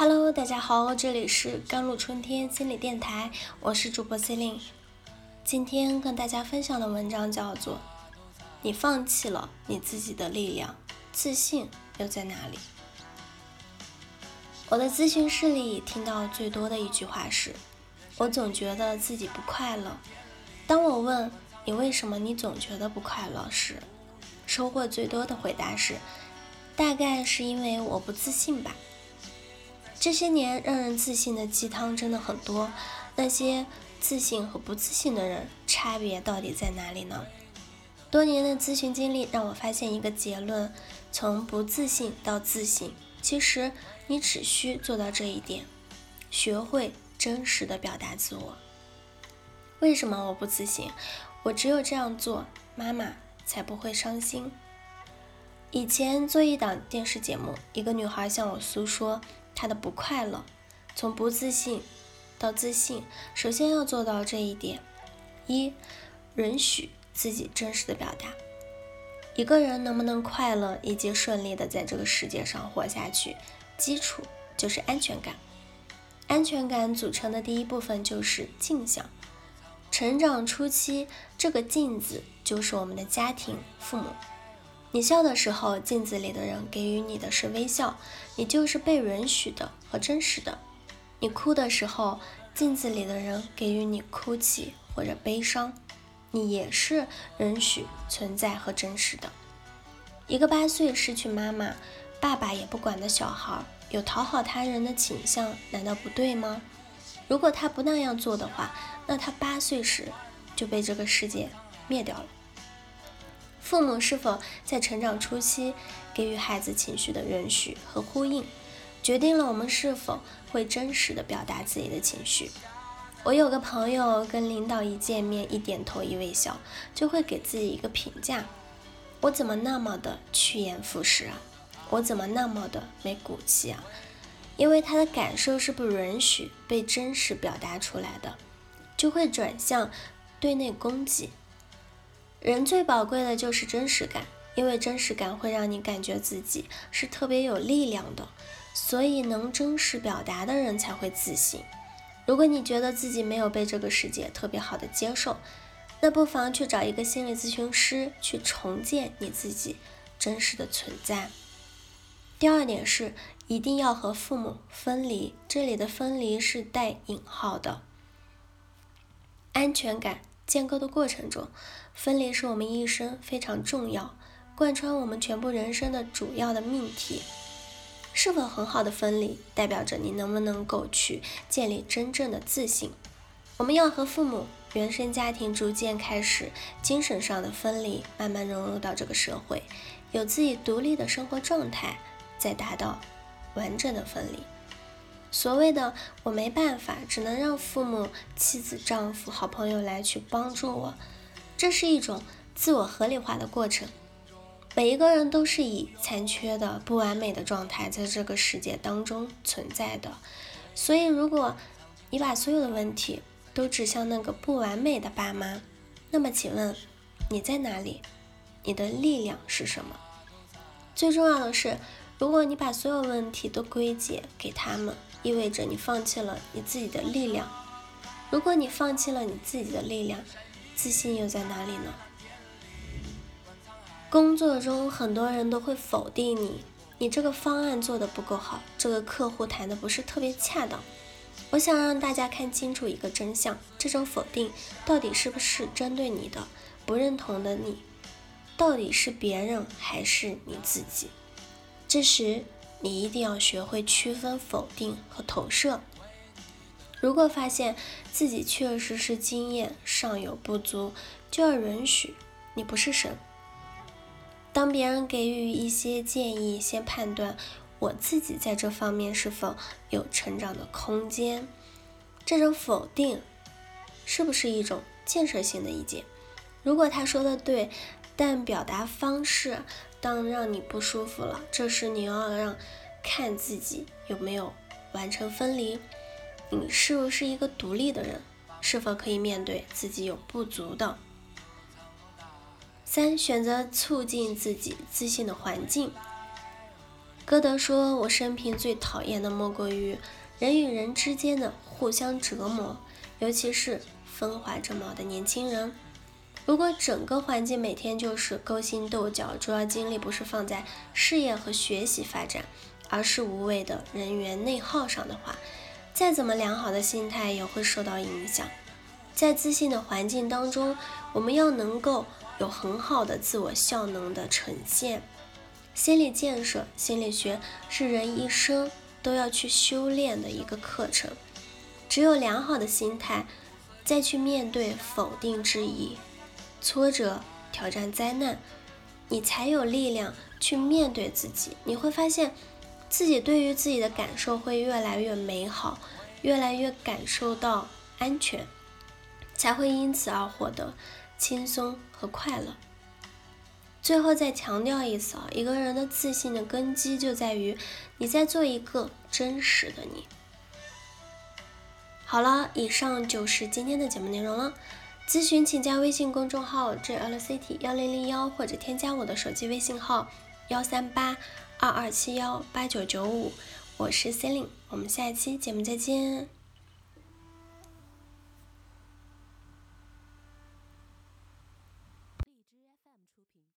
Hello，大家好，这里是甘露春天心理电台，我是主播 c e l i n e 今天跟大家分享的文章叫做《你放弃了你自己的力量，自信又在哪里》。我的咨询室里听到最多的一句话是：“我总觉得自己不快乐。”当我问你为什么你总觉得不快乐时，收获最多的回答是：“大概是因为我不自信吧。”这些年让人自信的鸡汤真的很多，那些自信和不自信的人差别到底在哪里呢？多年的咨询经历让我发现一个结论：从不自信到自信，其实你只需做到这一点，学会真实的表达自我。为什么我不自信？我只有这样做，妈妈才不会伤心。以前做一档电视节目，一个女孩向我诉说。他的不快乐，从不自信到自信，首先要做到这一点：一，允许自己真实的表达。一个人能不能快乐以及顺利的在这个世界上活下去，基础就是安全感。安全感组成的第一部分就是镜像。成长初期，这个镜子就是我们的家庭、父母。你笑的时候，镜子里的人给予你的是微笑，你就是被允许的和真实的。你哭的时候，镜子里的人给予你哭泣或者悲伤，你也是允许存在和真实的。一个八岁失去妈妈、爸爸也不管的小孩，有讨好他人的倾向，难道不对吗？如果他不那样做的话，那他八岁时就被这个世界灭掉了。父母是否在成长初期给予孩子情绪的允许和呼应，决定了我们是否会真实的表达自己的情绪。我有个朋友跟领导一见面，一点头一微笑，就会给自己一个评价：我怎么那么的趋炎附势啊？我怎么那么的没骨气啊？因为他的感受是不允许被真实表达出来的，就会转向对内攻击。人最宝贵的就是真实感，因为真实感会让你感觉自己是特别有力量的，所以能真实表达的人才会自信。如果你觉得自己没有被这个世界特别好的接受，那不妨去找一个心理咨询师去重建你自己真实的存在。第二点是一定要和父母分离，这里的分离是带引号的，安全感。建构的过程中，分离是我们一生非常重要、贯穿我们全部人生的主要的命题。是否很好的分离，代表着你能不能够去建立真正的自信。我们要和父母原生家庭逐渐开始精神上的分离，慢慢融入到这个社会，有自己独立的生活状态，再达到完整的分离。所谓的我没办法，只能让父母、妻子、丈夫、好朋友来去帮助我，这是一种自我合理化的过程。每一个人都是以残缺的、不完美的状态在这个世界当中存在的，所以如果你把所有的问题都指向那个不完美的爸妈，那么请问你在哪里？你的力量是什么？最重要的是，如果你把所有问题都归结给他们。意味着你放弃了你自己的力量。如果你放弃了你自己的力量，自信又在哪里呢？工作中很多人都会否定你，你这个方案做的不够好，这个客户谈的不是特别恰当。我想让大家看清楚一个真相：这种否定到底是不是针对你的？不认同的你，到底是别人还是你自己？这时。你一定要学会区分否定和投射。如果发现自己确实是经验尚有不足，就要允许你不是神。当别人给予一些建议，先判断我自己在这方面是否有成长的空间。这种否定是不是一种建设性的意见？如果他说的对，但表达方式。当让你不舒服了，这时你要让看自己有没有完成分离，你是不是一个独立的人，是否可以面对自己有不足的。三、选择促进自己自信的环境。歌德说：“我生平最讨厌的莫过于人与人之间的互相折磨，尤其是风华正茂的年轻人。如果整个环境每天就是勾心斗角，主要精力不是放在事业和学习发展，而是无谓的人员内耗上的话，再怎么良好的心态也会受到影响。在自信的环境当中，我们要能够有很好的自我效能的呈现。”心理建设、心理学是人一生都要去修炼的一个课程。只有良好的心态，再去面对否定、质疑、挫折、挑战、灾难，你才有力量去面对自己。你会发现，自己对于自己的感受会越来越美好，越来越感受到安全，才会因此而获得轻松和快乐。最后再强调一次啊，一个人的自信的根基就在于你在做一个真实的你。好了，以上就是今天的节目内容了。咨询请加微信公众号 jlct 幺零零幺，或者添加我的手机微信号幺三八二二七幺八九九五，我是 c e l i n e 我们下一期节目再见。